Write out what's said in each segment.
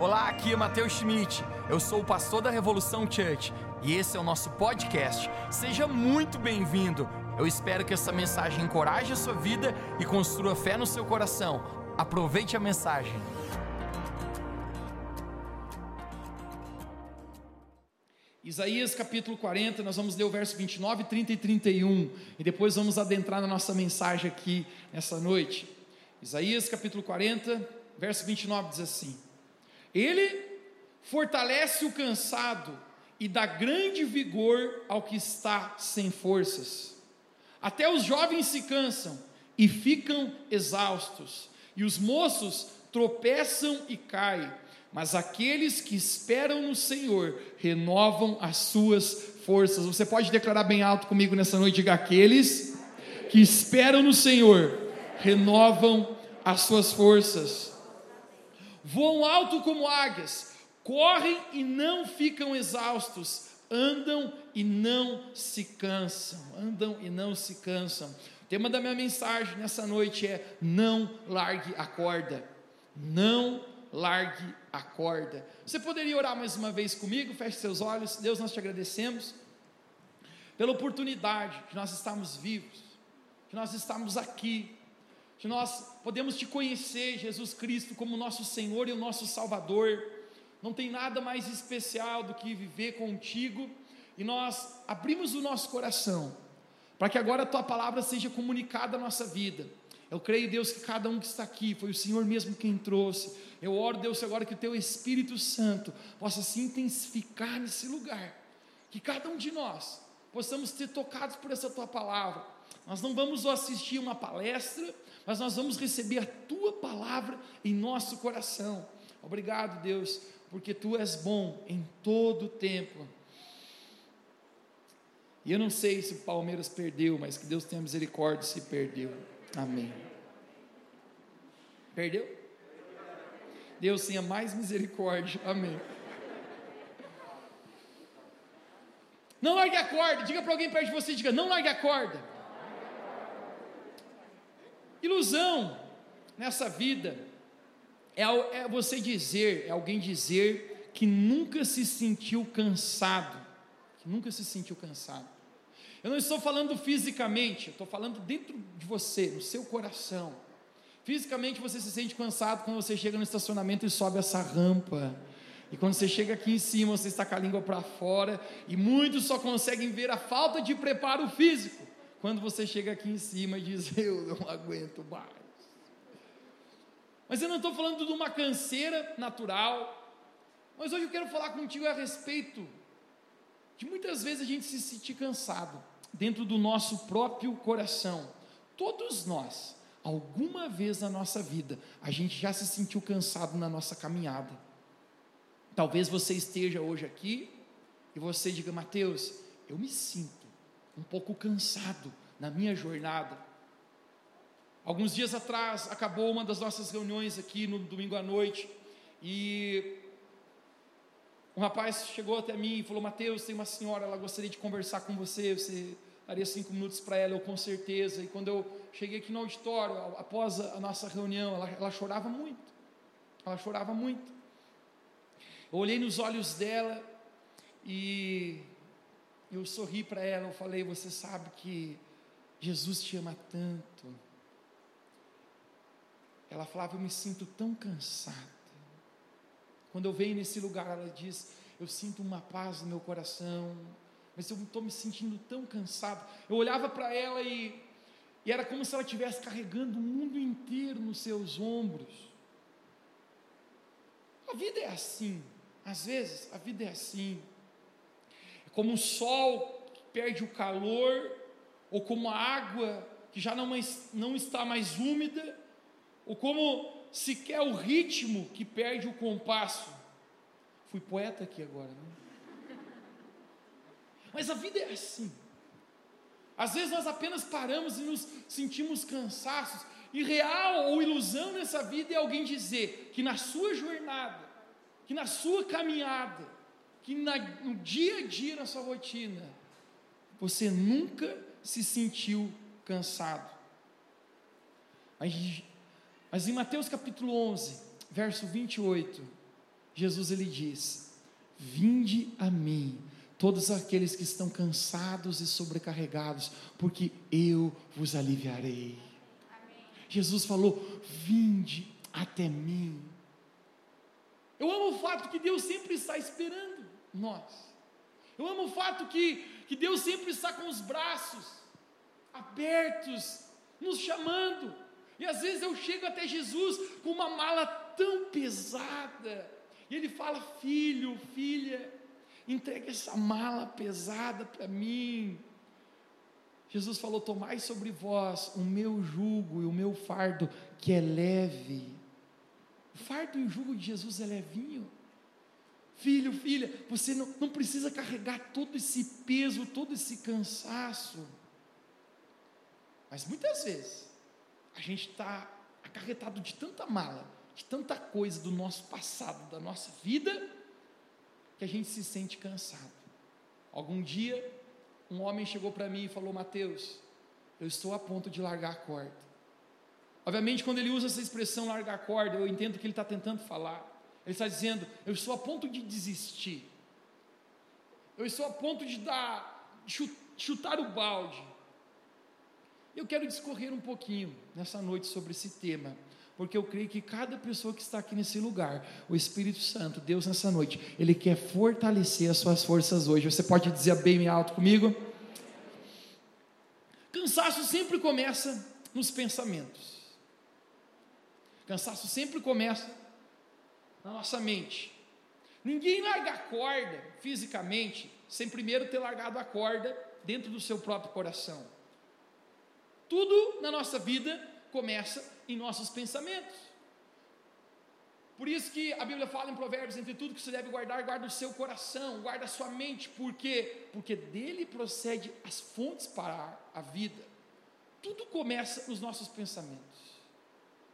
Olá, aqui é Matheus Schmidt. Eu sou o pastor da Revolução Church e esse é o nosso podcast. Seja muito bem-vindo. Eu espero que essa mensagem encoraje a sua vida e construa fé no seu coração. Aproveite a mensagem. Isaías capítulo 40, nós vamos ler o verso 29, 30 e 31 e depois vamos adentrar na nossa mensagem aqui nessa noite. Isaías capítulo 40, verso 29 diz assim: Ele fortalece o cansado e dá grande vigor ao que está sem forças. Até os jovens se cansam e ficam exaustos, e os moços tropeçam e caem mas aqueles que esperam no Senhor renovam as suas forças. Você pode declarar bem alto comigo nessa noite: diga aqueles que esperam no Senhor renovam as suas forças. Voam alto como águias, correm e não ficam exaustos, andam e não se cansam. Andam e não se cansam. O tema da minha mensagem nessa noite é: não largue a corda. Não largue a corda. Você poderia orar mais uma vez comigo? Feche seus olhos. Deus, nós te agradecemos pela oportunidade de nós estarmos vivos, de nós estarmos aqui, de nós podemos te conhecer, Jesus Cristo, como nosso Senhor e o nosso Salvador. Não tem nada mais especial do que viver contigo e nós abrimos o nosso coração para que agora a tua palavra seja comunicada à nossa vida. Eu creio, Deus, que cada um que está aqui foi o Senhor mesmo quem trouxe eu oro, Deus, agora que o teu Espírito Santo possa se intensificar nesse lugar, que cada um de nós possamos ser tocados por essa tua palavra. Nós não vamos assistir uma palestra, mas nós vamos receber a tua palavra em nosso coração. Obrigado, Deus, porque tu és bom em todo o tempo. E eu não sei se o Palmeiras perdeu, mas que Deus tenha misericórdia se perdeu. Amém. Perdeu? Deus tenha mais misericórdia. Amém. Não largue a corda. Diga para alguém perto de você, diga, não largue a corda. Ilusão nessa vida é, é você dizer, é alguém dizer que nunca se sentiu cansado, que nunca se sentiu cansado. Eu não estou falando fisicamente, eu estou falando dentro de você, no seu coração. Fisicamente você se sente cansado quando você chega no estacionamento e sobe essa rampa. E quando você chega aqui em cima, você está com a língua para fora. E muitos só conseguem ver a falta de preparo físico. Quando você chega aqui em cima e diz: Eu não aguento mais. Mas eu não estou falando de uma canseira natural. Mas hoje eu quero falar contigo a respeito de muitas vezes a gente se sentir cansado dentro do nosso próprio coração. Todos nós Alguma vez na nossa vida a gente já se sentiu cansado na nossa caminhada. Talvez você esteja hoje aqui e você diga, Mateus, eu me sinto um pouco cansado na minha jornada. Alguns dias atrás acabou uma das nossas reuniões aqui no domingo à noite e um rapaz chegou até mim e falou: Mateus, tem uma senhora, ela gostaria de conversar com você. Você daria cinco minutos para ela, eu com certeza. E quando eu cheguei aqui no auditório, após a nossa reunião, ela, ela chorava muito. Ela chorava muito. Eu olhei nos olhos dela e eu sorri para ela. Eu falei: Você sabe que Jesus te ama tanto. Ela falava: Eu me sinto tão cansada. Quando eu venho nesse lugar, ela diz: Eu sinto uma paz no meu coração, mas eu estou me sentindo tão cansado. Eu olhava para ela e, e era como se ela estivesse carregando o mundo inteiro nos seus ombros. A vida é assim, às vezes a vida é assim. Como o sol que perde o calor, ou como a água que já não, mais, não está mais úmida, ou como sequer o ritmo que perde o compasso. Fui poeta aqui agora, né? Mas a vida é assim. Às vezes nós apenas paramos e nos sentimos cansados. E real ou ilusão nessa vida é alguém dizer que na sua jornada, que na sua caminhada, que na, no dia a dia, na sua rotina, você nunca se sentiu cansado. Mas, mas em Mateus capítulo 11, verso 28, Jesus ele diz: Vinde a mim, todos aqueles que estão cansados e sobrecarregados, porque eu vos aliviarei. Amém. Jesus falou: Vinde até mim. Eu amo o fato que Deus sempre está esperando nós. Eu amo o fato que, que Deus sempre está com os braços abertos, nos chamando. E às vezes eu chego até Jesus com uma mala tão pesada, e Ele fala: Filho, filha, entregue essa mala pesada para mim. Jesus falou: Tomai sobre vós o meu jugo e o meu fardo, que é leve. O fardo e o jugo de Jesus é levinho. Filho, filha, você não, não precisa carregar todo esse peso, todo esse cansaço. Mas muitas vezes, a gente está acarretado de tanta mala, de tanta coisa do nosso passado, da nossa vida, que a gente se sente cansado. Algum dia, um homem chegou para mim e falou: Mateus, eu estou a ponto de largar a corda. Obviamente, quando ele usa essa expressão largar a corda, eu entendo que ele está tentando falar. Ele está dizendo: Eu estou a ponto de desistir. Eu estou a ponto de dar, chutar o balde. Eu quero discorrer um pouquinho nessa noite sobre esse tema porque eu creio que cada pessoa que está aqui nesse lugar, o Espírito Santo, Deus nessa noite, Ele quer fortalecer as suas forças hoje. Você pode dizer bem alto comigo? Cansaço sempre começa nos pensamentos. Cansaço sempre começa na nossa mente. Ninguém larga a corda fisicamente sem primeiro ter largado a corda dentro do seu próprio coração. Tudo na nossa vida começa em nossos pensamentos. Por isso que a Bíblia fala em Provérbios, entre tudo que você deve guardar, guarda o seu coração, guarda a sua mente, por quê? Porque dele procede as fontes para a vida. Tudo começa nos nossos pensamentos.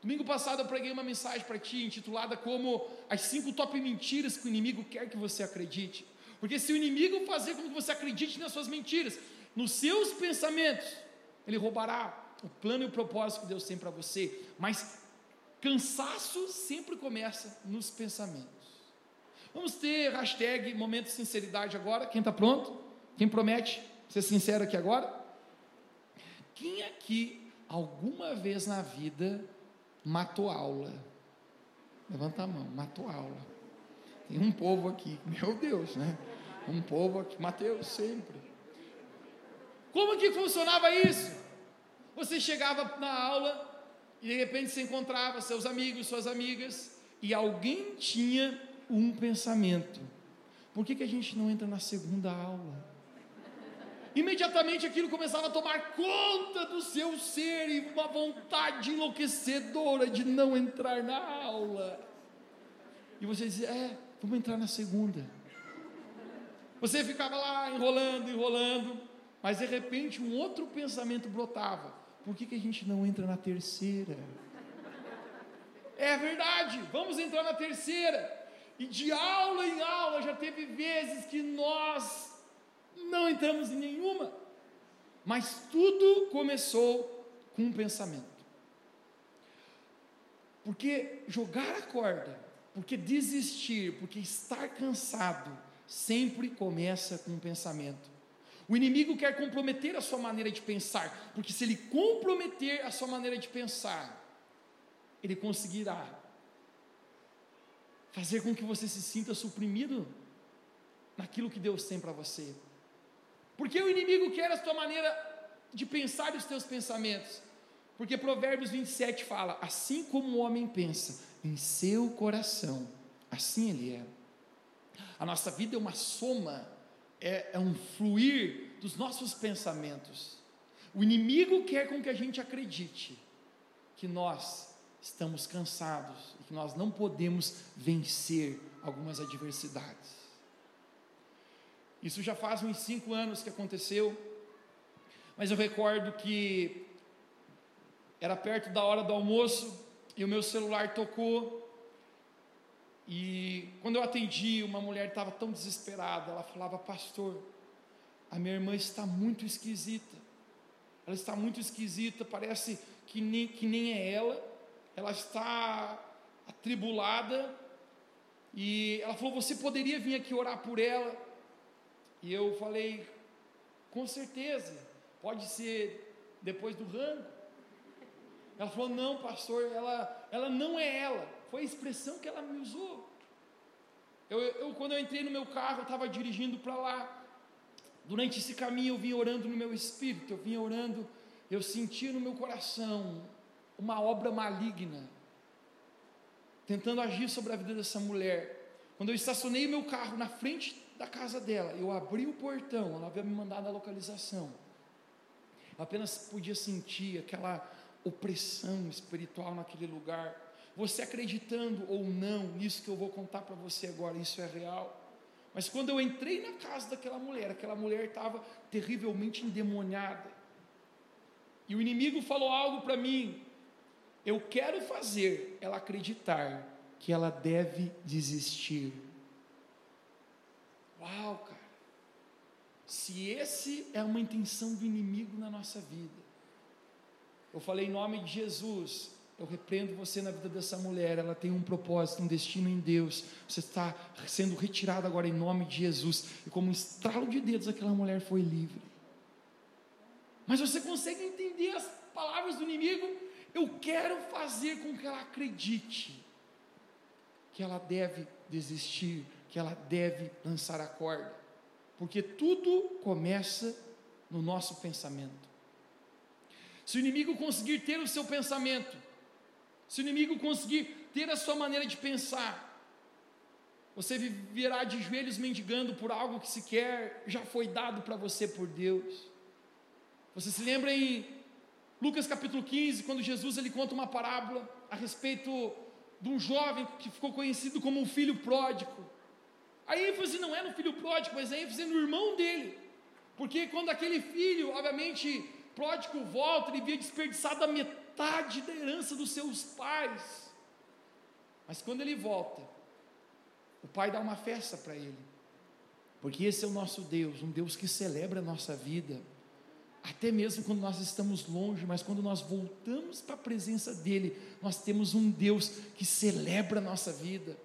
Domingo passado eu preguei uma mensagem para ti intitulada como as cinco top mentiras que o inimigo quer que você acredite. Porque se o inimigo fazer com que você acredite nas suas mentiras, nos seus pensamentos, ele roubará o plano e o propósito que Deus tem para você, mas cansaço sempre começa nos pensamentos. Vamos ter hashtag momento de sinceridade agora. Quem está pronto? Quem promete ser sincero aqui agora? Quem aqui alguma vez na vida matou aula? Levanta a mão, matou aula. Tem um povo aqui, meu Deus, né? Um povo aqui, Mateus sempre. Como que funcionava isso? Você chegava na aula e de repente se encontrava seus amigos, suas amigas, e alguém tinha um pensamento. Por que, que a gente não entra na segunda aula? Imediatamente aquilo começava a tomar conta do seu ser e uma vontade enlouquecedora de não entrar na aula. E você dizia: É, vamos entrar na segunda. Você ficava lá enrolando, enrolando, mas de repente um outro pensamento brotava por que, que a gente não entra na terceira? É verdade, vamos entrar na terceira. E de aula em aula já teve vezes que nós não entramos em nenhuma. Mas tudo começou com um pensamento. Porque jogar a corda, porque desistir, porque estar cansado, sempre começa com um pensamento. O inimigo quer comprometer a sua maneira de pensar, porque se ele comprometer a sua maneira de pensar, ele conseguirá fazer com que você se sinta suprimido naquilo que Deus tem para você. Porque o inimigo quer a sua maneira de pensar e os teus pensamentos. Porque Provérbios 27 fala: assim como o homem pensa em seu coração, assim ele é. A nossa vida é uma soma é, é um fluir dos nossos pensamentos. O inimigo quer com que a gente acredite que nós estamos cansados e que nós não podemos vencer algumas adversidades. Isso já faz uns cinco anos que aconteceu, mas eu recordo que era perto da hora do almoço e o meu celular tocou e quando eu atendi, uma mulher estava tão desesperada, ela falava, pastor, a minha irmã está muito esquisita. Ela está muito esquisita, parece que nem, que nem é ela. Ela está atribulada. E ela falou: Você poderia vir aqui orar por ela? E eu falei: Com certeza, pode ser depois do rango. Ela falou: Não, pastor, ela, ela não é ela. Foi a expressão que ela me usou. Eu, eu quando eu entrei no meu carro, eu estava dirigindo para lá. Durante esse caminho, eu vinha orando no meu espírito, eu vinha orando, eu sentia no meu coração uma obra maligna tentando agir sobre a vida dessa mulher. Quando eu estacionei meu carro na frente da casa dela, eu abri o portão, ela havia me mandado a localização. Eu apenas podia sentir aquela opressão espiritual naquele lugar. Você acreditando ou não nisso que eu vou contar para você agora, isso é real. Mas quando eu entrei na casa daquela mulher, aquela mulher estava terrivelmente endemoniada. E o inimigo falou algo para mim: eu quero fazer ela acreditar que ela deve desistir. Uau, cara. Se esse é uma intenção do inimigo na nossa vida. Eu falei em nome de Jesus, eu repreendo você na vida dessa mulher. Ela tem um propósito, um destino em Deus. Você está sendo retirado agora em nome de Jesus. E como um estralo de dedos, aquela mulher foi livre. Mas você consegue entender as palavras do inimigo? Eu quero fazer com que ela acredite que ela deve desistir, que ela deve lançar a corda, porque tudo começa no nosso pensamento. Se o inimigo conseguir ter o seu pensamento, se o inimigo conseguir ter a sua maneira de pensar, você viverá de joelhos mendigando por algo que sequer já foi dado para você por Deus. Você se lembra em Lucas capítulo 15, quando Jesus ele conta uma parábola a respeito de um jovem que ficou conhecido como um filho pródigo. A ênfase não é no filho pródigo, mas a ênfase é no irmão dele. Porque quando aquele filho, obviamente, pródigo volta, ele havia desperdiçado a metade da herança dos seus pais. Mas quando ele volta, o pai dá uma festa para ele. Porque esse é o nosso Deus, um Deus que celebra a nossa vida até mesmo quando nós estamos longe, mas quando nós voltamos para a presença dEle, nós temos um Deus que celebra a nossa vida.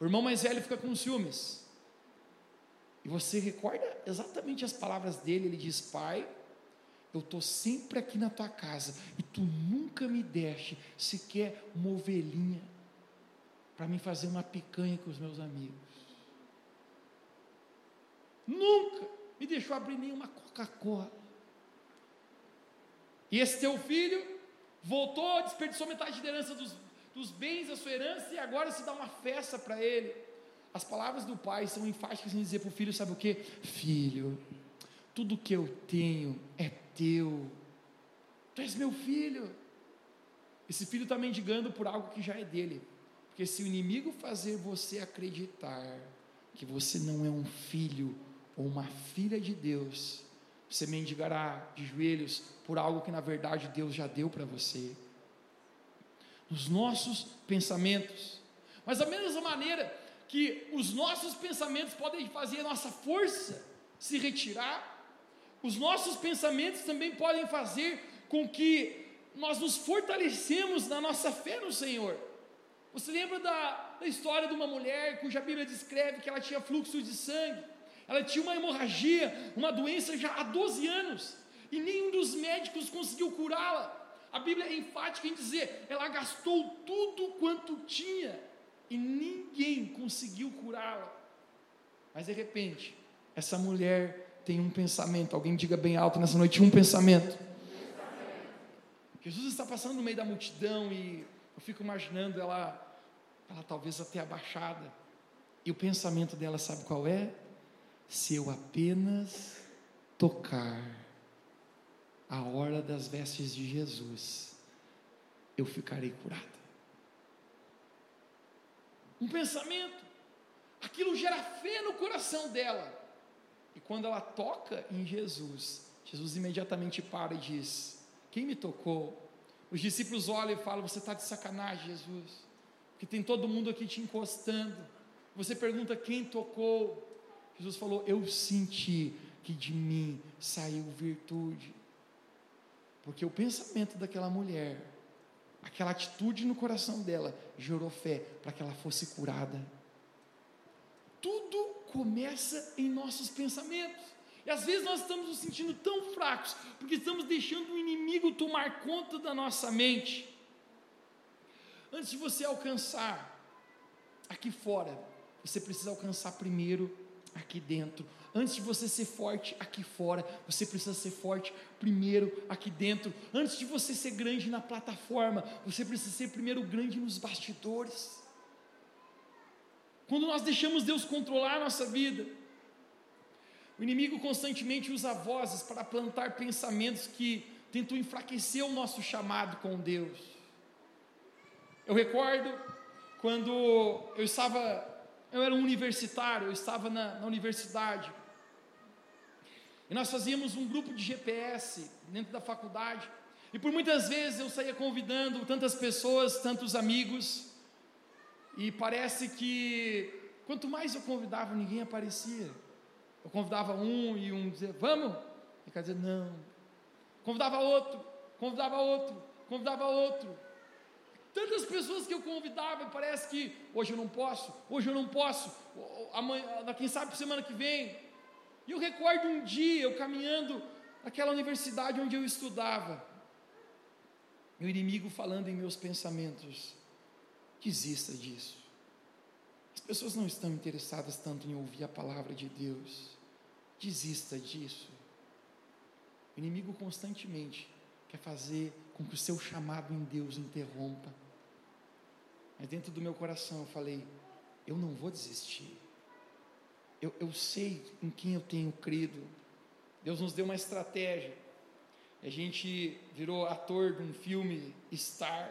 O irmão mais velho fica com ciúmes, e você recorda exatamente as palavras dele: ele diz, Pai, eu estou sempre aqui na tua casa, e tu nunca me deste sequer uma ovelhinha para me fazer uma picanha com os meus amigos. Nunca me deixou abrir nenhuma Coca-Cola. E esse teu filho voltou, desperdiçou metade da herança dos, dos bens da sua herança e agora se dá uma festa para ele. As palavras do pai são enfáticas em dizer para o filho: sabe o que? Filho, tudo que eu tenho é teu. Tu és meu filho. Esse filho está mendigando por algo que já é dele. Porque se o inimigo fazer você acreditar que você não é um filho ou uma filha de Deus, você mendigará de joelhos por algo que na verdade Deus já deu para você. Nos nossos pensamentos. Mas da mesma maneira que os nossos pensamentos podem fazer a nossa força se retirar, os nossos pensamentos também podem fazer com que nós nos fortalecemos na nossa fé no Senhor. Você lembra da, da história de uma mulher cuja Bíblia descreve que ela tinha fluxo de sangue? Ela tinha uma hemorragia, uma doença já há 12 anos, e nenhum dos médicos conseguiu curá-la. A Bíblia é enfática em dizer: ela gastou tudo quanto tinha e ninguém conseguiu curá-la. Mas de repente, essa mulher tem um pensamento. Alguém diga bem alto nessa noite: um pensamento. Jesus está passando no meio da multidão e eu fico imaginando ela, ela talvez até abaixada. E o pensamento dela, sabe qual é? se eu apenas tocar a hora das vestes de Jesus, eu ficarei curada. Um pensamento, aquilo gera fé no coração dela. E quando ela toca em Jesus, Jesus imediatamente para e diz: Quem me tocou? Os discípulos olham e falam: Você está de sacanagem, Jesus, porque tem todo mundo aqui te encostando. Você pergunta: Quem tocou? Jesus falou: Eu senti que de mim saiu virtude. Porque o pensamento daquela mulher aquela atitude no coração dela gerou fé para que ela fosse curada. Tudo começa em nossos pensamentos. E às vezes nós estamos nos sentindo tão fracos, porque estamos deixando o inimigo tomar conta da nossa mente. Antes de você alcançar aqui fora, você precisa alcançar primeiro aqui dentro. Antes de você ser forte aqui fora, você precisa ser forte primeiro aqui dentro. Antes de você ser grande na plataforma, você precisa ser primeiro grande nos bastidores. Quando nós deixamos Deus controlar a nossa vida, o inimigo constantemente usa vozes para plantar pensamentos que tentam enfraquecer o nosso chamado com Deus. Eu recordo quando eu estava, eu era um universitário, eu estava na, na universidade, e nós fazíamos um grupo de GPS dentro da faculdade, e por muitas vezes eu saía convidando tantas pessoas, tantos amigos, e parece que quanto mais eu convidava, ninguém aparecia. Eu convidava um e um dizia, vamos? E quer dizer, não. Convidava outro, convidava outro, convidava outro. Tantas pessoas que eu convidava, parece que hoje eu não posso, hoje eu não posso, amanhã, quem sabe semana que vem. E eu recordo um dia eu caminhando naquela universidade onde eu estudava, meu inimigo falando em meus pensamentos: desista disso. As pessoas não estão interessadas tanto em ouvir a palavra de Deus. Desista disso. O inimigo constantemente quer fazer com que o seu chamado em Deus interrompa. Mas dentro do meu coração eu falei: eu não vou desistir. Eu, eu sei em quem eu tenho crido. Deus nos deu uma estratégia. A gente virou ator de um filme Star.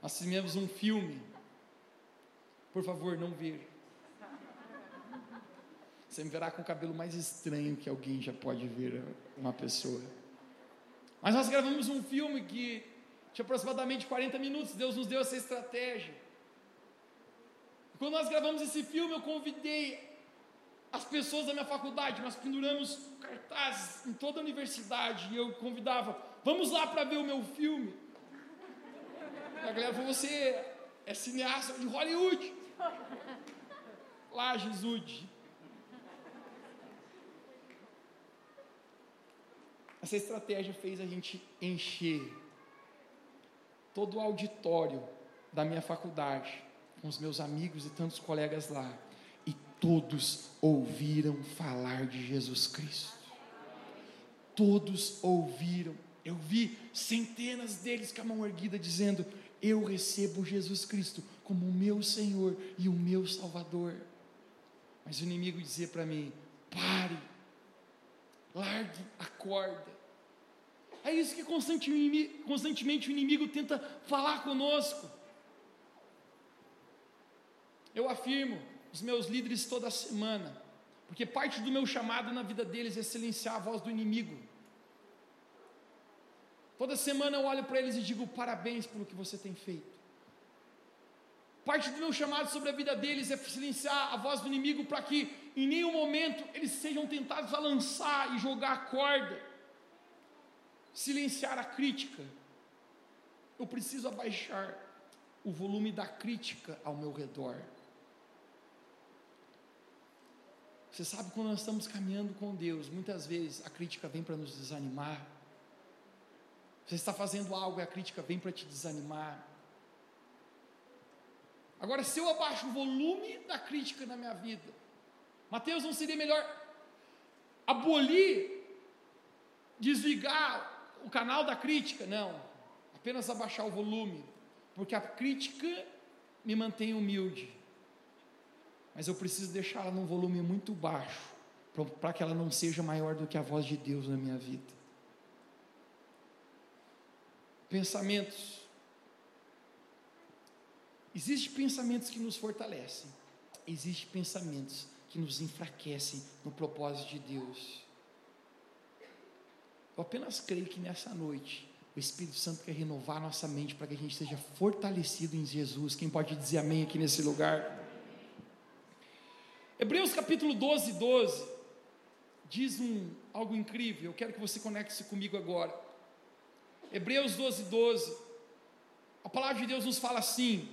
Nós fizemos um filme por favor, não veja. Você me verá com o cabelo mais estranho que alguém já pode ver uma pessoa. Mas nós gravamos um filme que tinha aproximadamente 40 minutos. Deus nos deu essa estratégia. Quando nós gravamos esse filme, eu convidei as pessoas da minha faculdade. Nós penduramos cartazes em toda a universidade. E eu convidava, vamos lá para ver o meu filme. A galera falou: você é cineasta de Hollywood. Lá, Jesus. Essa estratégia fez a gente encher todo o auditório da minha faculdade, com os meus amigos e tantos colegas lá, e todos ouviram falar de Jesus Cristo. Todos ouviram. Eu vi centenas deles com a mão erguida dizendo: Eu recebo Jesus Cristo como o meu Senhor e o meu Salvador. Mas o inimigo dizia para mim: pare, largue a corda. É isso que constantemente, o inimigo tenta falar conosco. Eu afirmo os meus líderes toda semana, porque parte do meu chamado na vida deles é silenciar a voz do inimigo. Toda semana eu olho para eles e digo parabéns pelo que você tem feito. Parte do meu chamado sobre a vida deles é silenciar a voz do inimigo para que em nenhum momento eles sejam tentados a lançar e jogar a corda. Silenciar a crítica. Eu preciso abaixar o volume da crítica ao meu redor. Você sabe quando nós estamos caminhando com Deus, muitas vezes a crítica vem para nos desanimar. Você está fazendo algo e a crítica vem para te desanimar. Agora, se eu abaixo o volume da crítica na minha vida, Mateus, não seria melhor abolir, desligar o canal da crítica? Não, apenas abaixar o volume, porque a crítica me mantém humilde, mas eu preciso deixá-la num volume muito baixo, para que ela não seja maior do que a voz de Deus na minha vida. Pensamentos Existem pensamentos que nos fortalecem, existem pensamentos que nos enfraquecem no propósito de Deus. Eu apenas creio que nessa noite o Espírito Santo quer renovar nossa mente para que a gente seja fortalecido em Jesus. Quem pode dizer amém aqui nesse lugar? Hebreus capítulo 12, 12 diz um, algo incrível. Eu quero que você conecte-se comigo agora. Hebreus 12, 12 a palavra de Deus nos fala assim: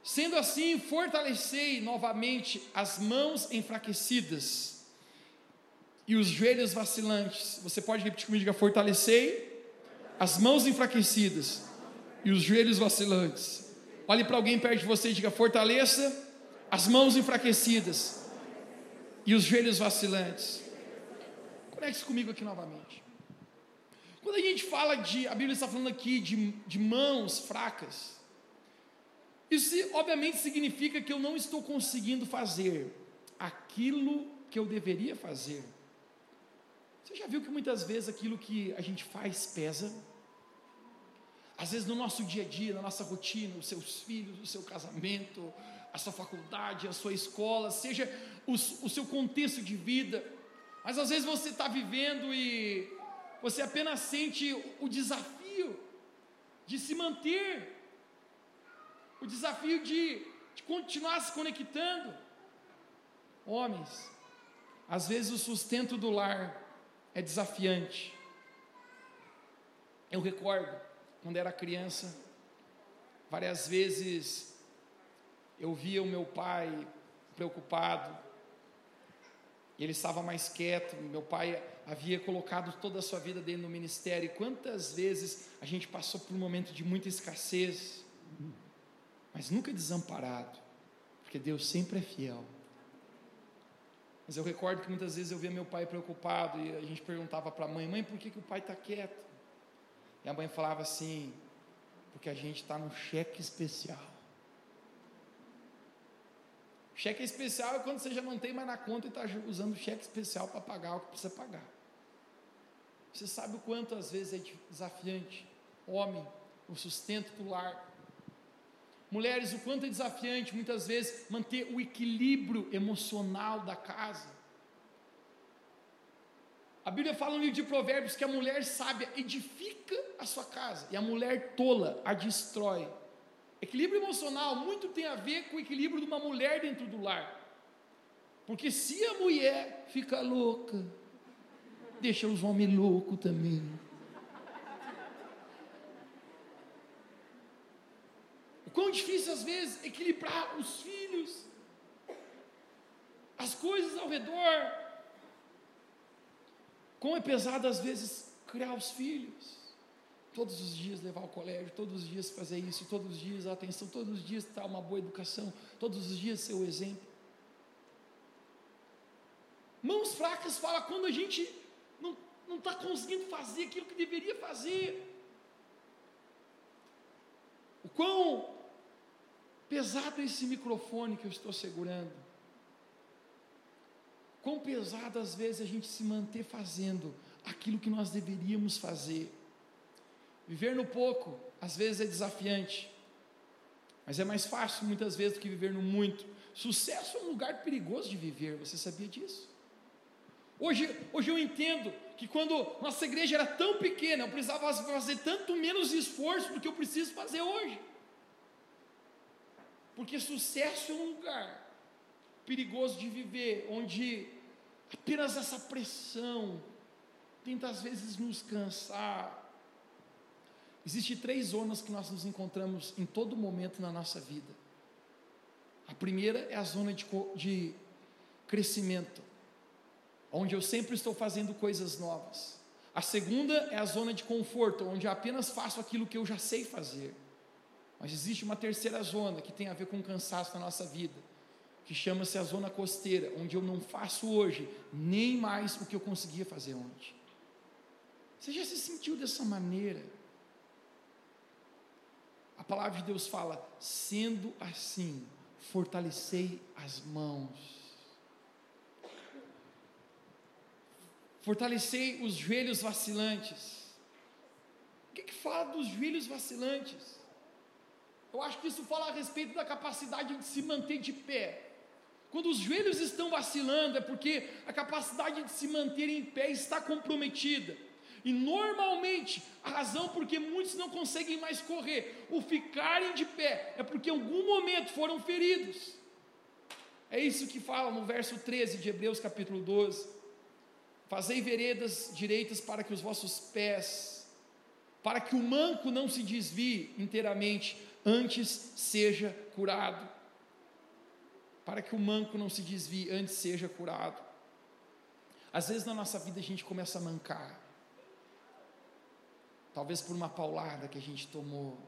sendo assim, fortalecei novamente as mãos enfraquecidas e os joelhos vacilantes. Você pode repetir comigo: diga, fortalecei as mãos enfraquecidas e os joelhos vacilantes. Olhe para alguém perto de você e diga: fortaleça as mãos enfraquecidas e os joelhos vacilantes. Conecte comigo aqui novamente. Quando a gente fala de, a Bíblia está falando aqui de, de mãos fracas, isso obviamente significa que eu não estou conseguindo fazer aquilo que eu deveria fazer. Você já viu que muitas vezes aquilo que a gente faz pesa? Às vezes no nosso dia a dia, na nossa rotina, os seus filhos, o seu casamento, a sua faculdade, a sua escola, seja o, o seu contexto de vida, mas às vezes você está vivendo e você apenas sente o desafio de se manter, o desafio de, de continuar se conectando. Homens, às vezes o sustento do lar é desafiante. Eu recordo, quando era criança, várias vezes eu via o meu pai preocupado, ele estava mais quieto. Meu pai havia colocado toda a sua vida dele no ministério. E quantas vezes a gente passou por um momento de muita escassez, mas nunca desamparado, porque Deus sempre é fiel. Mas eu recordo que muitas vezes eu via meu pai preocupado e a gente perguntava para a mãe: mãe, por que, que o pai está quieto? E a mãe falava assim: porque a gente está no cheque especial. Cheque especial é quando você já não tem mais na conta e está usando cheque especial para pagar o que precisa pagar. Você sabe o quanto às vezes é desafiante, homem, o sustento do lar. Mulheres, o quanto é desafiante muitas vezes manter o equilíbrio emocional da casa. A Bíblia fala no livro de Provérbios que a mulher sábia edifica a sua casa e a mulher tola a destrói. Equilíbrio emocional muito tem a ver com o equilíbrio de uma mulher dentro do lar. Porque se a mulher fica louca, deixa os homens loucos também. Quão difícil às vezes equilibrar os filhos, as coisas ao redor. Como é pesado às vezes criar os filhos todos os dias levar ao colégio, todos os dias fazer isso, todos os dias atenção, todos os dias dar uma boa educação, todos os dias ser o exemplo. Mãos fracas fala quando a gente não está conseguindo fazer aquilo que deveria fazer. O quão pesado é esse microfone que eu estou segurando. Quão pesado às vezes a gente se manter fazendo aquilo que nós deveríamos fazer. Viver no pouco, às vezes é desafiante, mas é mais fácil muitas vezes do que viver no muito. Sucesso é um lugar perigoso de viver, você sabia disso? Hoje, hoje eu entendo que quando nossa igreja era tão pequena, eu precisava fazer tanto menos esforço do que eu preciso fazer hoje. Porque sucesso é um lugar perigoso de viver, onde apenas essa pressão tenta às vezes nos cansar, Existem três zonas que nós nos encontramos em todo momento na nossa vida. A primeira é a zona de, de crescimento, onde eu sempre estou fazendo coisas novas. A segunda é a zona de conforto, onde apenas faço aquilo que eu já sei fazer. Mas existe uma terceira zona que tem a ver com cansaço na nossa vida, que chama-se a zona costeira, onde eu não faço hoje nem mais o que eu conseguia fazer ontem. Você já se sentiu dessa maneira? A palavra de Deus fala: sendo assim, fortalecei as mãos. Fortalecei os joelhos vacilantes. O que, que fala dos joelhos vacilantes? Eu acho que isso fala a respeito da capacidade de se manter de pé. Quando os joelhos estão vacilando, é porque a capacidade de se manter em pé está comprometida. E normalmente, a razão por que muitos não conseguem mais correr, ou ficarem de pé, é porque em algum momento foram feridos. É isso que fala no verso 13 de Hebreus capítulo 12. Fazei veredas direitas para que os vossos pés para que o manco não se desvie inteiramente, antes seja curado. Para que o manco não se desvie, antes seja curado. Às vezes na nossa vida a gente começa a mancar. Talvez por uma paulada que a gente tomou,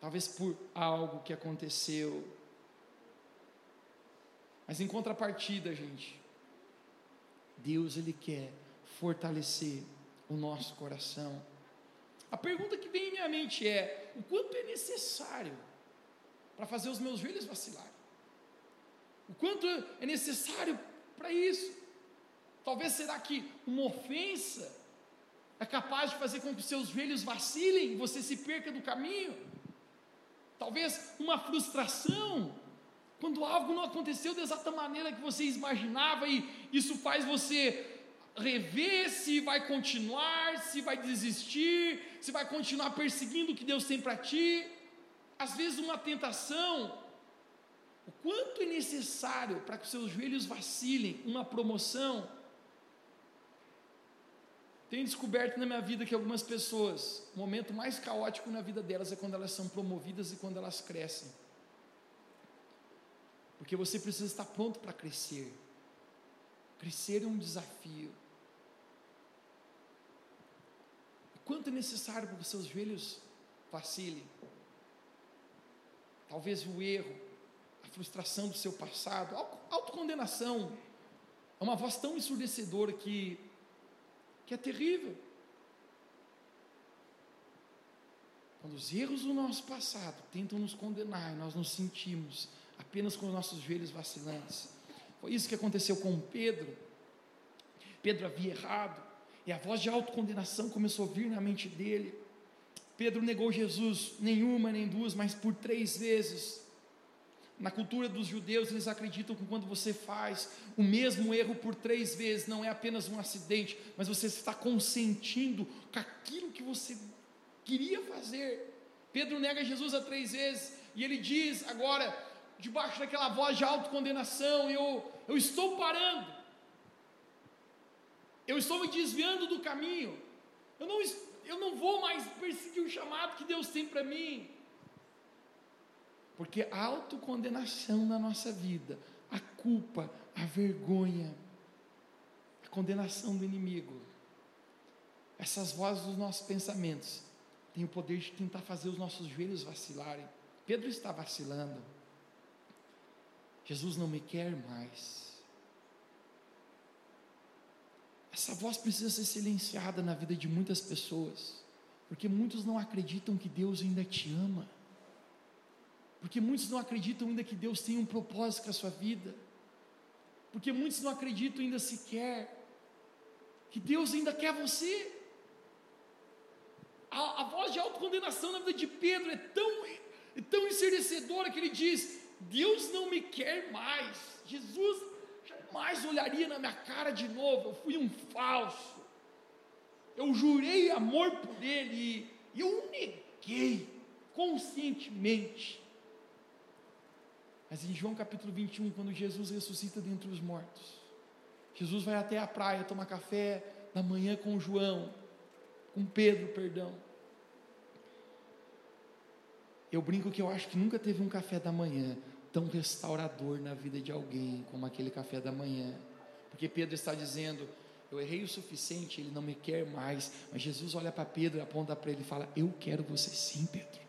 talvez por algo que aconteceu. Mas em contrapartida, gente, Deus ele quer fortalecer o nosso coração. A pergunta que vem em minha mente é: o quanto é necessário para fazer os meus joelhos vacilarem? O quanto é necessário para isso? Talvez será que uma ofensa é capaz de fazer com que os seus joelhos vacilem e você se perca do caminho? Talvez uma frustração, quando algo não aconteceu da exata maneira que você imaginava e isso faz você rever se vai continuar, se vai desistir, se vai continuar perseguindo o que Deus tem para ti. Às vezes, uma tentação, o quanto é necessário para que os seus joelhos vacilem, uma promoção. Tenho descoberto na minha vida que algumas pessoas, o momento mais caótico na vida delas é quando elas são promovidas e quando elas crescem. Porque você precisa estar pronto para crescer. Crescer é um desafio. Quanto é necessário para que seus joelhos vacilem. Talvez o erro, a frustração do seu passado, autocondenação, é uma voz tão ensurdecedora que, que é terrível. Quando os erros do nosso passado tentam nos condenar nós nos sentimos apenas com os nossos joelhos vacilantes. Foi isso que aconteceu com Pedro. Pedro havia errado, e a voz de autocondenação começou a vir na mente dele. Pedro negou Jesus, nenhuma nem duas, mas por três vezes. Na cultura dos judeus, eles acreditam que quando você faz o mesmo erro por três vezes, não é apenas um acidente, mas você está consentindo com aquilo que você queria fazer. Pedro nega Jesus a três vezes, e ele diz agora, debaixo daquela voz de autocondenação: Eu, eu estou parando, eu estou me desviando do caminho, eu não, eu não vou mais perseguir o chamado que Deus tem para mim. Porque a autocondenação na nossa vida, a culpa, a vergonha, a condenação do inimigo, essas vozes dos nossos pensamentos têm o poder de tentar fazer os nossos joelhos vacilarem. Pedro está vacilando. Jesus não me quer mais. Essa voz precisa ser silenciada na vida de muitas pessoas, porque muitos não acreditam que Deus ainda te ama, porque muitos não acreditam ainda que Deus tem um propósito com a sua vida, porque muitos não acreditam ainda sequer que Deus ainda quer você. A, a voz de autocondenação na vida de Pedro é tão, é tão ensurdecedora que ele diz: Deus não me quer mais, Jesus jamais olharia na minha cara de novo. Eu fui um falso. Eu jurei amor por ele e eu neguei conscientemente. Mas em João capítulo 21, quando Jesus ressuscita dentre os mortos, Jesus vai até a praia tomar café da manhã com João, com Pedro, perdão. Eu brinco que eu acho que nunca teve um café da manhã tão restaurador na vida de alguém como aquele café da manhã. Porque Pedro está dizendo: Eu errei o suficiente, ele não me quer mais. Mas Jesus olha para Pedro, aponta para ele e fala: Eu quero você sim, Pedro.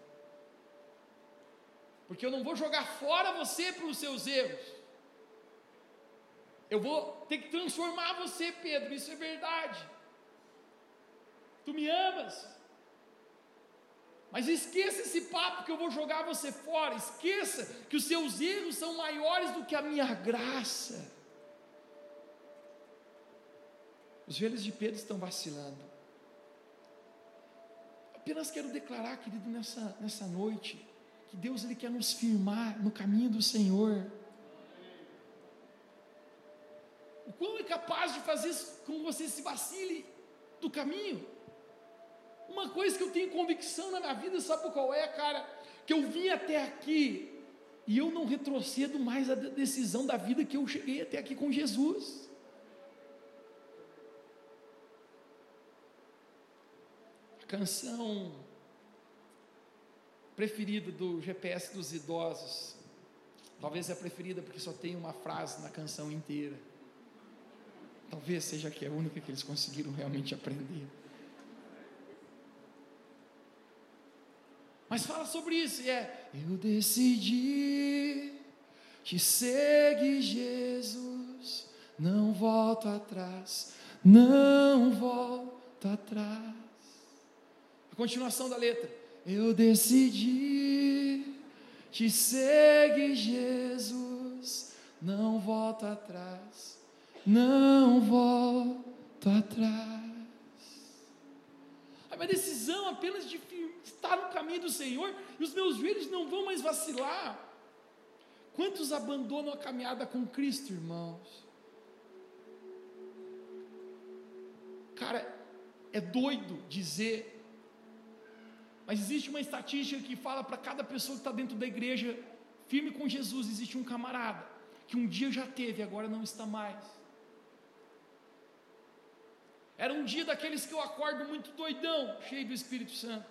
Porque eu não vou jogar fora você pelos seus erros. Eu vou ter que transformar você, Pedro, isso é verdade. Tu me amas, mas esqueça esse papo que eu vou jogar você fora. Esqueça que os seus erros são maiores do que a minha graça. Os joelhos de Pedro estão vacilando. Apenas quero declarar, querido, nessa, nessa noite, que Deus ele quer nos firmar no caminho do Senhor. O quão é capaz de fazer com que você se vacile do caminho? Uma coisa que eu tenho convicção na minha vida, sabe qual é, cara? Que eu vim até aqui e eu não retrocedo mais a decisão da vida que eu cheguei até aqui com canção preferida do GPS dos idosos. Talvez é a preferida porque só tem uma frase na canção inteira. Talvez seja que é a única que eles conseguiram realmente aprender. Mas fala sobre isso, e é: Eu decidi te seguir, Jesus, não volto atrás, não volto atrás. A continuação da letra: Eu decidi te seguir, Jesus, não volto atrás, não volto atrás. A minha decisão apenas de estar no caminho do Senhor e os meus joelhos não vão mais vacilar. Quantos abandonam a caminhada com Cristo, irmãos? Cara, é doido dizer, mas existe uma estatística que fala para cada pessoa que está dentro da igreja, firme com Jesus, existe um camarada que um dia já teve, agora não está mais. Era um dia daqueles que eu acordo muito doidão, cheio do Espírito Santo.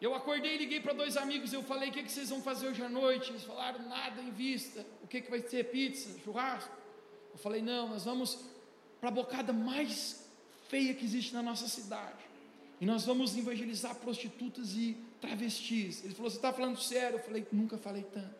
Eu acordei e liguei para dois amigos, eu falei, o que, que vocês vão fazer hoje à noite? Eles falaram, nada em vista, o que, que vai ser, pizza, churrasco? Eu falei, não, nós vamos para a bocada mais feia que existe na nossa cidade, e nós vamos evangelizar prostitutas e travestis. Ele falou, você está falando sério? Eu falei, nunca falei tanto.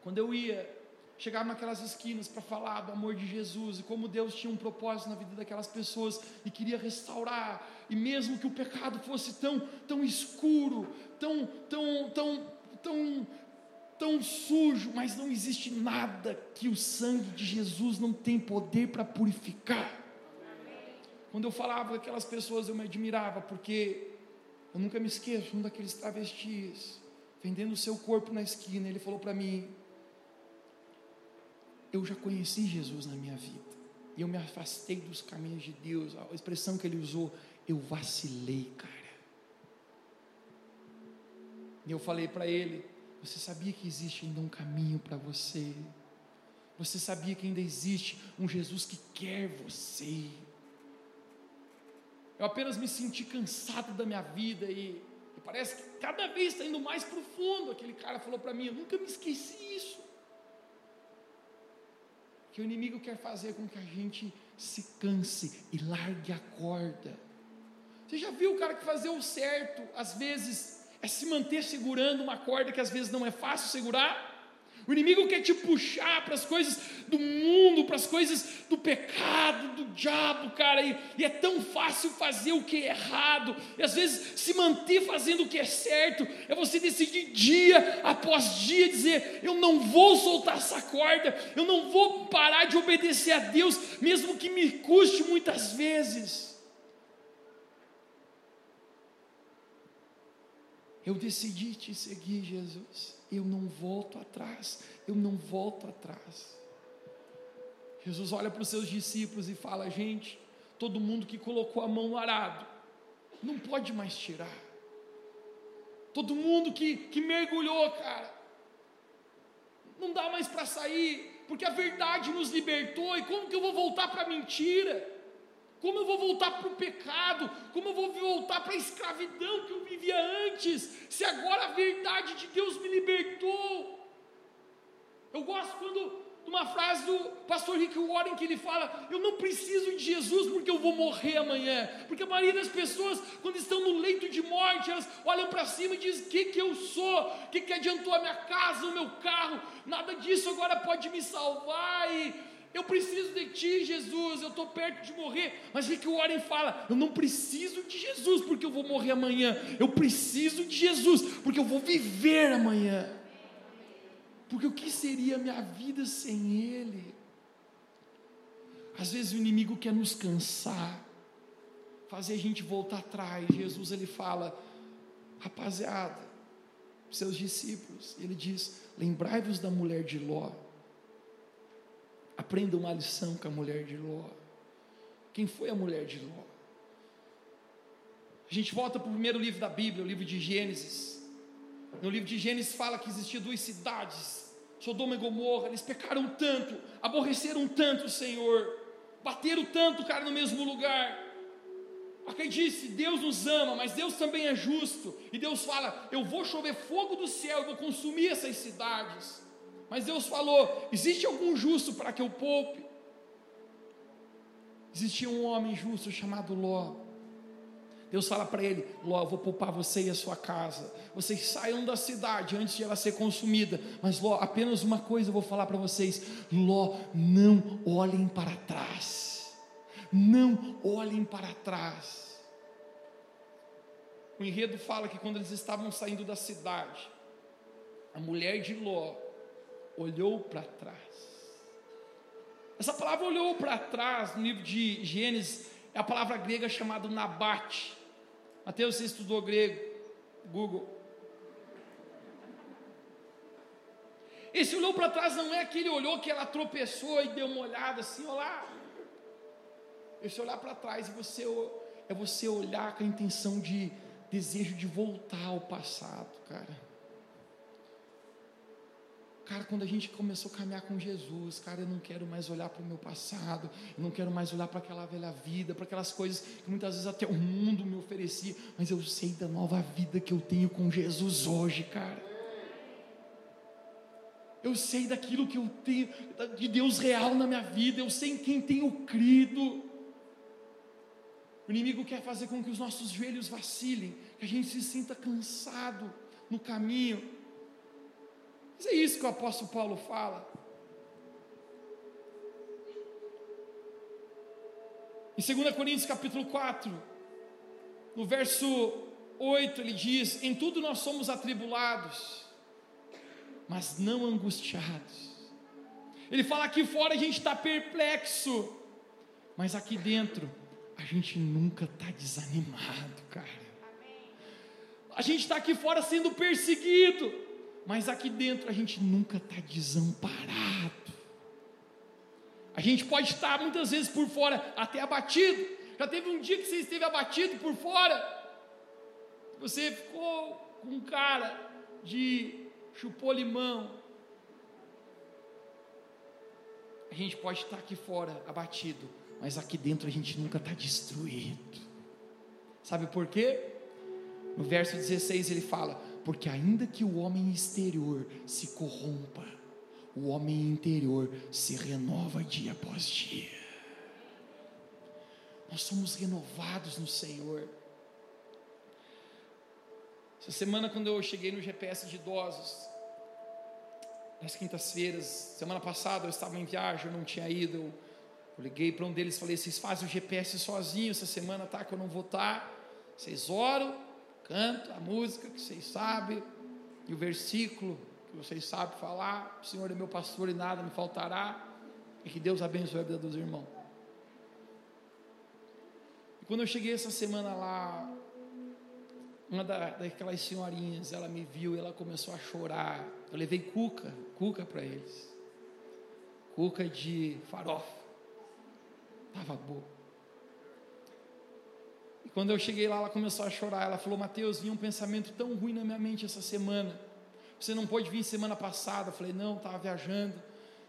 Quando eu ia chegar naquelas esquinas para falar do amor de Jesus e como Deus tinha um propósito na vida daquelas pessoas e queria restaurar, e mesmo que o pecado fosse tão, tão escuro, tão, tão, tão, tão, tão sujo, mas não existe nada que o sangue de Jesus não tem poder para purificar. Quando eu falava com aquelas pessoas, eu me admirava, porque eu nunca me esqueço, um daqueles travestis, vendendo o seu corpo na esquina, ele falou para mim: eu já conheci Jesus na minha vida. E eu me afastei dos caminhos de Deus. A expressão que ele usou, eu vacilei, cara. E eu falei para ele: Você sabia que existe ainda um caminho para você? Você sabia que ainda existe um Jesus que quer você? Eu apenas me senti cansado da minha vida e, e parece que cada vez está indo mais profundo. Aquele cara falou para mim: Eu nunca me esqueci isso que o inimigo quer fazer com que a gente se canse e largue a corda. Você já viu o cara que fazer o certo, às vezes, é se manter segurando uma corda que às vezes não é fácil segurar? O inimigo quer te puxar para as coisas do mundo, para as coisas do pecado, do diabo, cara. E, e, é tão fácil fazer o que é errado. E às vezes se manter fazendo o que é certo é você decidir dia após dia dizer: eu não vou soltar essa corda, eu não vou parar de obedecer a Deus, mesmo que me custe muitas vezes. Eu decidi te seguir, Jesus eu não volto atrás, eu não volto atrás. Jesus olha para os seus discípulos e fala: gente, todo mundo que colocou a mão no arado, não pode mais tirar. Todo mundo que, que mergulhou, cara, não dá mais para sair, porque a verdade nos libertou, e como que eu vou voltar para a mentira? Como eu vou voltar para o pecado? Como eu vou voltar para a escravidão que eu vivia antes? Se agora a verdade de Deus me libertou. Eu gosto quando de uma frase do pastor Rick Warren que ele fala: Eu não preciso de Jesus porque eu vou morrer amanhã. Porque a maioria das pessoas, quando estão no leito de morte, elas olham para cima e dizem: O que, que eu sou? O que, que adiantou a minha casa, o meu carro? Nada disso agora pode me salvar. E eu preciso de ti, Jesus. Eu estou perto de morrer. Mas Rick Warren fala: Eu não preciso de Jesus porque eu vou morrer amanhã. Eu preciso de Jesus porque eu vou viver amanhã. Porque o que seria a minha vida sem Ele? Às vezes o inimigo quer nos cansar, fazer a gente voltar atrás. Jesus ele fala, rapaziada, seus discípulos, ele diz: lembrai-vos da mulher de Ló. Aprenda uma lição com a mulher de Ló. Quem foi a mulher de Ló? A gente volta para o primeiro livro da Bíblia, o livro de Gênesis. No livro de Gênesis fala que existiam duas cidades, Sodoma e Gomorra. Eles pecaram tanto, aborreceram tanto o Senhor, bateram tanto, cara, no mesmo lugar. Acredite, Deus nos ama, mas Deus também é justo. E Deus fala: Eu vou chover fogo do céu, eu vou consumir essas cidades. Mas Deus falou: Existe algum justo para que eu poupe? Existia um homem justo chamado Ló. Deus fala para ele: Ló, vou poupar você e a sua casa. Vocês saiam da cidade antes de ela ser consumida. Mas Ló, apenas uma coisa eu vou falar para vocês: Ló, não olhem para trás. Não olhem para trás. O enredo fala que quando eles estavam saindo da cidade, a mulher de Ló olhou para trás. Essa palavra olhou para trás no livro de Gênesis é a palavra grega chamada nabate. Mateus, você estudou grego? Google. Esse olhou para trás não é aquele olhou que ela tropeçou e deu uma olhada assim, olá. Esse olhar para trás é você, é você olhar com a intenção de desejo de voltar ao passado, cara. Cara, quando a gente começou a caminhar com Jesus, cara, eu não quero mais olhar para o meu passado, eu não quero mais olhar para aquela velha vida, para aquelas coisas que muitas vezes até o mundo me oferecia, mas eu sei da nova vida que eu tenho com Jesus hoje, cara. Eu sei daquilo que eu tenho, de Deus real na minha vida, eu sei em quem tenho crido. O inimigo quer fazer com que os nossos joelhos vacilem, que a gente se sinta cansado no caminho mas é isso que o apóstolo Paulo fala. Em 2 Coríntios capítulo 4, no verso 8, ele diz: Em tudo nós somos atribulados, mas não angustiados. Ele fala aqui fora a gente está perplexo, mas aqui dentro a gente nunca está desanimado, cara. A gente está aqui fora sendo perseguido, mas aqui dentro a gente nunca está desamparado. A gente pode estar muitas vezes por fora até abatido. Já teve um dia que você esteve abatido por fora. Você ficou com cara de chupou limão. A gente pode estar aqui fora abatido, mas aqui dentro a gente nunca está destruído. Sabe por quê? No verso 16 ele fala: porque ainda que o homem exterior se corrompa, o homem interior se renova dia após dia. Nós somos renovados no Senhor. Essa semana, quando eu cheguei no GPS de idosos, nas quintas-feiras, semana passada eu estava em viagem, eu não tinha ido. Eu, eu liguei para um deles e falei: vocês fazem o GPS sozinho essa semana, tá? Que eu não vou estar. Tá. Vocês oram, canto a música que vocês sabem, e o versículo que vocês sabem falar, o Senhor é meu pastor e nada me faltará, e que Deus abençoe a vida dos irmãos. E quando eu cheguei essa semana lá, uma da, daquelas senhorinhas, ela me viu e ela começou a chorar. Eu levei cuca, cuca para eles. Cuca de farofa. Estava boa. Quando eu cheguei lá, ela começou a chorar. Ela falou: Mateus, vinha um pensamento tão ruim na minha mente essa semana. Você não pode vir semana passada. Eu falei: Não, estava viajando.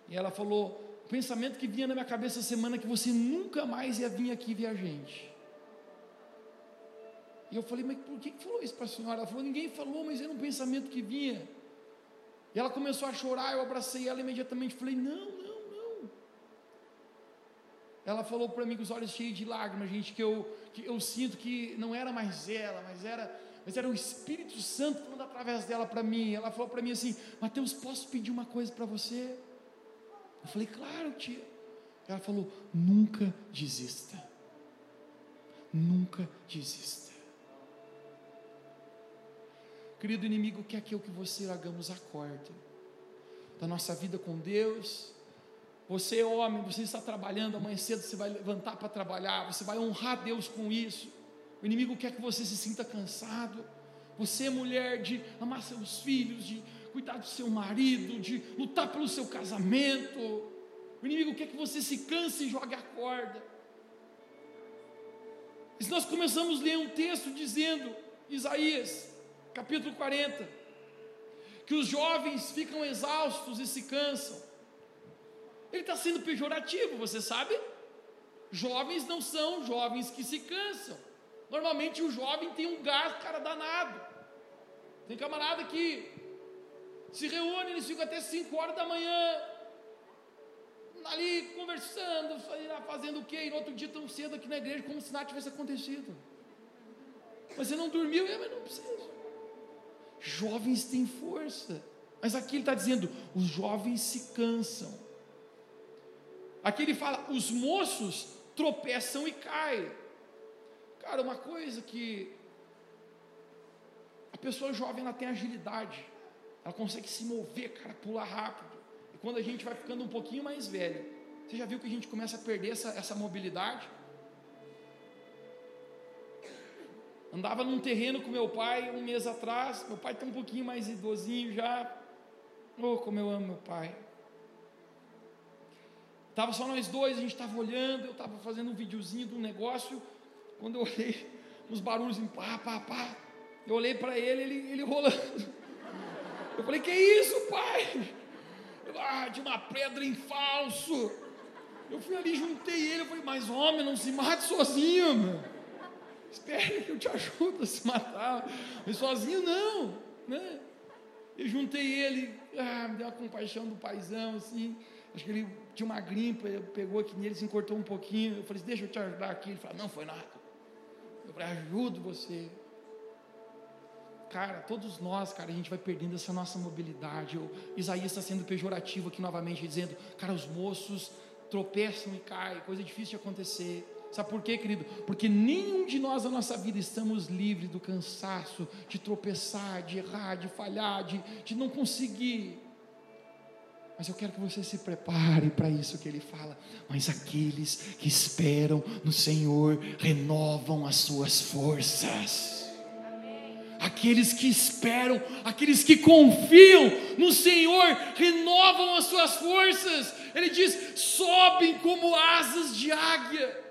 E ela falou: O pensamento que vinha na minha cabeça essa semana é que você nunca mais ia vir aqui ver a gente. E eu falei: Mas por que falou isso para a senhora? Ela falou: Ninguém falou, mas era um pensamento que vinha. E ela começou a chorar. Eu abracei ela imediatamente. Falei: não ela falou para mim com os olhos cheios de lágrimas, gente, que eu, que eu sinto que não era mais ela, mas era, mas era o Espírito Santo falando através dela para mim. Ela falou para mim assim: Mateus, posso pedir uma coisa para você? Eu falei: Claro, tia. Ela falou: Nunca desista. Nunca desista. Querido inimigo, quer que eu que você hagamos a corda da nossa vida com Deus você, é homem, você está trabalhando, amanhã cedo você vai levantar para trabalhar, você vai honrar Deus com isso. O inimigo quer que você se sinta cansado. Você, mulher, de amar seus filhos, de cuidar do seu marido, de lutar pelo seu casamento. O inimigo quer que você se canse e jogue a corda. E se nós começamos a ler um texto dizendo, Isaías, capítulo 40, que os jovens ficam exaustos e se cansam. Ele está sendo pejorativo, você sabe? jovens não são jovens que se cansam. Normalmente o jovem tem um gás, cara, danado. Tem camarada que se reúne, eles ficam até 5 horas da manhã, ali conversando, fazendo o quê? E no outro dia tão cedo aqui na igreja, como se nada tivesse acontecido. Mas você não dormiu, é, mas não precisa. Jovens têm força. Mas aqui ele está dizendo: os jovens se cansam. Aqui ele fala: os moços tropeçam e caem. Cara, uma coisa que a pessoa jovem ela tem agilidade, ela consegue se mover, cara, pular rápido. E quando a gente vai ficando um pouquinho mais velho, você já viu que a gente começa a perder essa, essa mobilidade? Andava num terreno com meu pai um mês atrás. Meu pai está um pouquinho mais idosinho já. Oh, como eu amo meu pai. Tava só nós dois, a gente estava olhando, eu estava fazendo um videozinho de um negócio. Quando eu olhei uns barulhos em pá, pá, pá, eu olhei para ele, ele, ele rolando. Eu falei, que isso, pai? Eu, ah, de uma pedra em falso. Eu fui ali, juntei ele, eu falei, mas homem, não se mate sozinho, meu. Espere que eu te ajudo a se matar. Mas sozinho não. Né? Eu juntei ele, ah, me deu uma compaixão do paizão, assim. Acho que ele tinha uma grimpa, pegou aqui nele, se encortou um pouquinho. Eu falei, deixa eu te ajudar aqui. Ele falou, não foi nada. Eu falei, ajudo você. Cara, todos nós, cara, a gente vai perdendo essa nossa mobilidade. O Isaías está sendo pejorativo aqui novamente, dizendo, cara, os moços tropeçam e caem, coisa difícil de acontecer. Sabe por quê, querido? Porque nenhum de nós na nossa vida estamos livres do cansaço, de tropeçar, de errar, de falhar, de, de não conseguir. Mas eu quero que você se prepare para isso que ele fala. Mas aqueles que esperam no Senhor renovam as suas forças. Aqueles que esperam, aqueles que confiam no Senhor renovam as suas forças. Ele diz: sobem como asas de águia.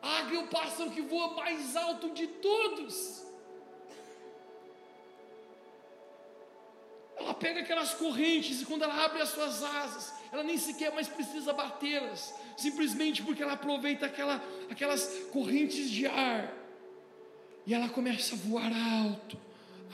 Águia é o pássaro que voa mais alto de todos. Ela pega aquelas correntes e quando ela abre as suas asas, ela nem sequer mais precisa batê-las, simplesmente porque ela aproveita aquela, aquelas correntes de ar e ela começa a voar alto,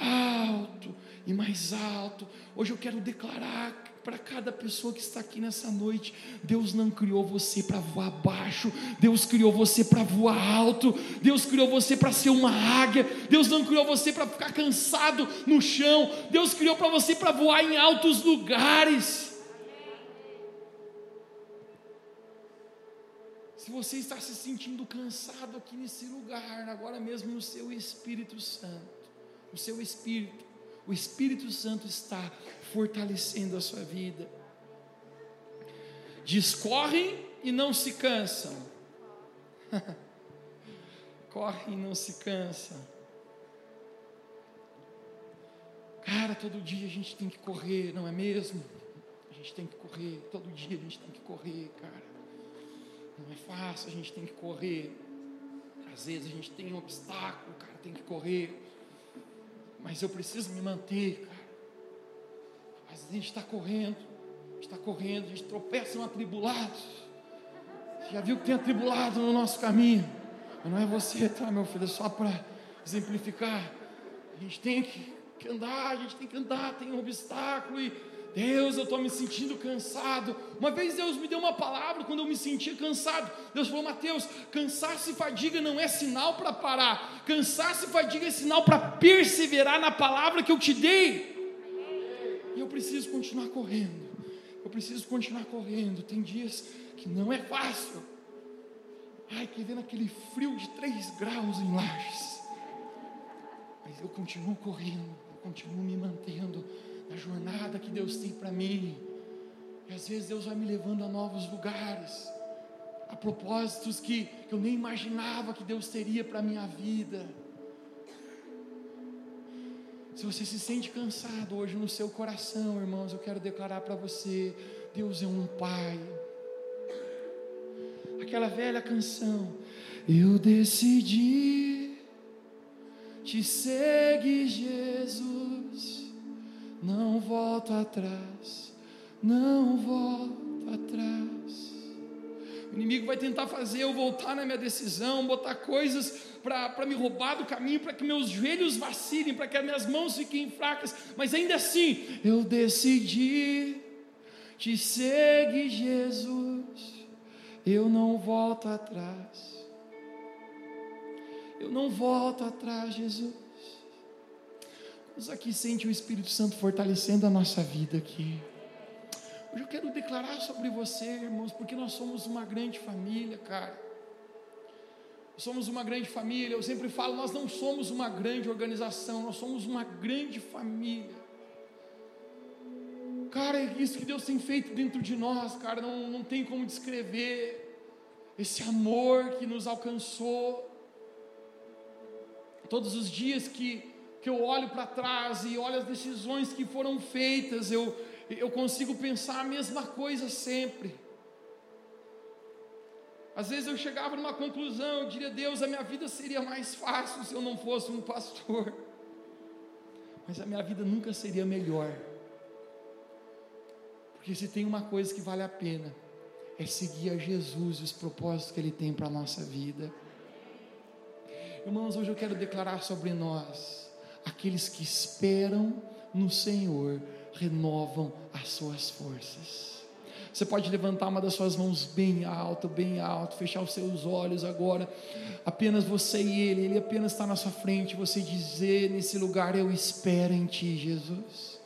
alto e mais alto. Hoje eu quero declarar para cada pessoa que está aqui nessa noite. Deus não criou você para voar baixo, Deus criou você para voar alto, Deus criou você para ser uma águia, Deus não criou você para ficar cansado no chão, Deus criou para você para voar em altos lugares. Se você está se sentindo cansado aqui nesse lugar, agora mesmo no seu Espírito Santo, no seu Espírito, o Espírito Santo está fortalecendo a sua vida. Discorrem e não se cansam. Correm e não se cansam. Cara, todo dia a gente tem que correr, não é mesmo? A gente tem que correr, todo dia a gente tem que correr, cara. Não é fácil, a gente tem que correr. Às vezes a gente tem um obstáculo, cara, tem que correr mas eu preciso me manter, cara. Mas a gente está correndo, está correndo, a gente tropeça em atribulados. Você já viu que tem atribulado no nosso caminho? Mas não é você, tá, meu filho? É só para exemplificar. A gente tem que andar, a gente tem que andar, tem um obstáculo e Deus, eu estou me sentindo cansado. Uma vez Deus me deu uma palavra quando eu me sentia cansado. Deus falou: Mateus, cansaço e fadiga não é sinal para parar. Cansaço e fadiga é sinal para perseverar na palavra que eu te dei. E eu preciso continuar correndo. Eu preciso continuar correndo. Tem dias que não é fácil. Ai, que vendo aquele frio de 3 graus em Lages. Mas eu continuo correndo, eu continuo me mantendo na jornada que Deus tem para mim. E às vezes Deus vai me levando a novos lugares, a propósitos que, que eu nem imaginava que Deus teria para a minha vida. Se você se sente cansado hoje no seu coração, irmãos, eu quero declarar para você: Deus é um Pai. Aquela velha canção, eu decidi te seguir, Jesus não volto atrás, não volto atrás. inimigo vai tentar fazer eu voltar na minha decisão, botar coisas para me roubar do caminho, para que meus joelhos vacilem, para que as minhas mãos fiquem fracas, mas ainda assim, eu decidi te seguir, Jesus, eu não volto atrás. Eu não volto atrás, Jesus. Vamos aqui sente o Espírito Santo fortalecendo a nossa vida aqui. Hoje eu quero declarar sobre você, irmãos, porque nós somos uma grande família, cara. Somos uma grande família. Eu sempre falo, nós não somos uma grande organização, nós somos uma grande família. Cara, é isso que Deus tem feito dentro de nós, cara, não, não tem como descrever esse amor que nos alcançou. Todos os dias que, que eu olho para trás e olho as decisões que foram feitas, eu, eu consigo pensar a mesma coisa sempre. Às vezes eu chegava numa conclusão, eu diria, Deus, a minha vida seria mais fácil se eu não fosse um pastor. Mas a minha vida nunca seria melhor. Porque se tem uma coisa que vale a pena, é seguir a Jesus e os propósitos que Ele tem para a nossa vida. Irmãos, hoje eu quero declarar sobre nós: aqueles que esperam no Senhor renovam as suas forças. Você pode levantar uma das suas mãos bem alto, bem alto, fechar os seus olhos agora. Apenas você e Ele, Ele apenas está na sua frente. Você dizer nesse lugar: Eu espero em Ti, Jesus,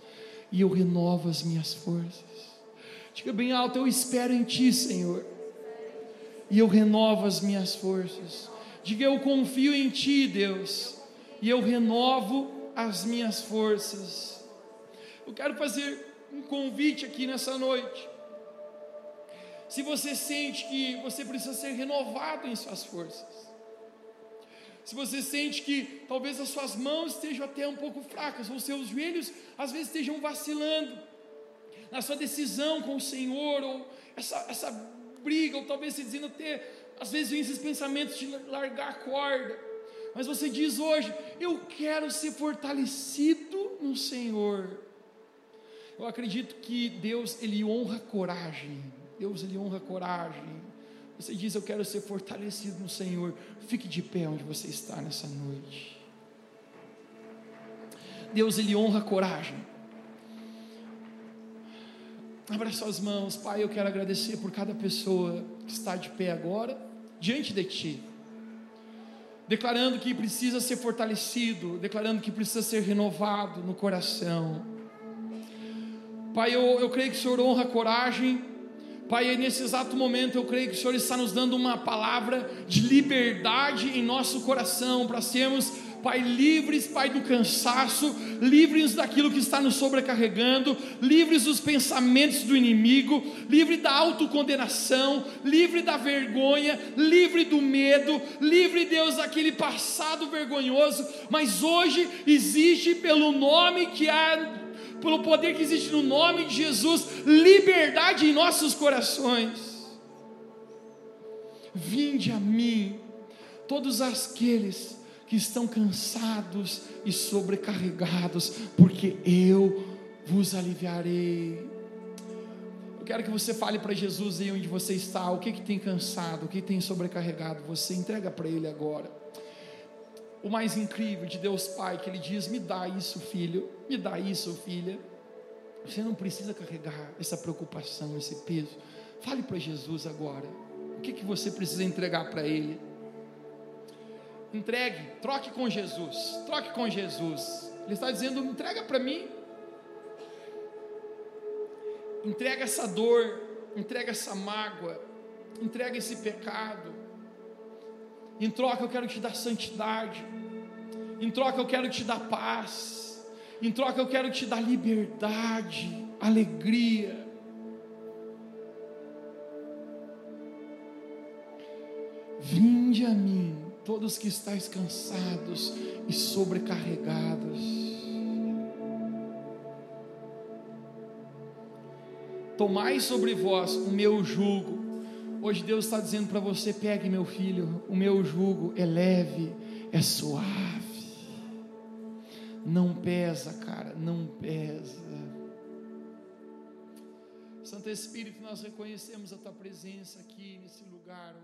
e eu renovo as minhas forças. Diga bem alto: Eu espero em Ti, Senhor, e eu renovo as minhas forças. Diga: Eu confio em Ti, Deus, e eu renovo as minhas forças. Eu quero fazer um convite aqui nessa noite. Se você sente que você precisa ser renovado em suas forças, se você sente que talvez as suas mãos estejam até um pouco fracas, ou seus joelhos às vezes estejam vacilando na sua decisão com o Senhor, ou essa, essa briga, ou talvez se dizendo até às vezes vem esses pensamentos de largar a corda, mas você diz hoje: Eu quero ser fortalecido no Senhor. Eu acredito que Deus ele honra coragem. Deus ele honra coragem. Você diz: Eu quero ser fortalecido no Senhor. Fique de pé onde você está nessa noite. Deus ele honra coragem. Abra suas mãos, Pai. Eu quero agradecer por cada pessoa que está de pé agora diante de Ti, declarando que precisa ser fortalecido, declarando que precisa ser renovado no coração. Pai, eu, eu creio que o Senhor honra a coragem, Pai, nesse exato momento eu creio que o Senhor está nos dando uma palavra de liberdade em nosso coração para sermos Pai, livres, Pai, do cansaço, livres daquilo que está nos sobrecarregando, livres dos pensamentos do inimigo, livre da autocondenação, livre da vergonha, livre do medo, livre, Deus, daquele passado vergonhoso, mas hoje existe pelo nome que há pelo poder que existe no nome de Jesus, liberdade em nossos corações. Vinde a mim, todos aqueles que estão cansados e sobrecarregados, porque eu vos aliviarei. Eu quero que você fale para Jesus aí onde você está, o que que tem cansado, o que tem sobrecarregado você, entrega para Ele agora. O mais incrível de Deus Pai, que Ele diz: Me dá isso, filho, me dá isso, filha. Você não precisa carregar essa preocupação, esse peso. Fale para Jesus agora. O que, que você precisa entregar para Ele? Entregue, troque com Jesus, troque com Jesus. Ele está dizendo: entrega para mim. Entrega essa dor, entrega essa mágoa, entrega esse pecado. Em troca eu quero te dar santidade. Em troca eu quero te dar paz. Em troca eu quero te dar liberdade, alegria. Vinde a mim todos que estáis cansados e sobrecarregados. Tomai sobre vós o meu jugo. Hoje Deus está dizendo para você: pegue meu filho, o meu jugo é leve, é suave. Não pesa, cara, não pesa. Santo Espírito, nós reconhecemos a tua presença aqui nesse lugar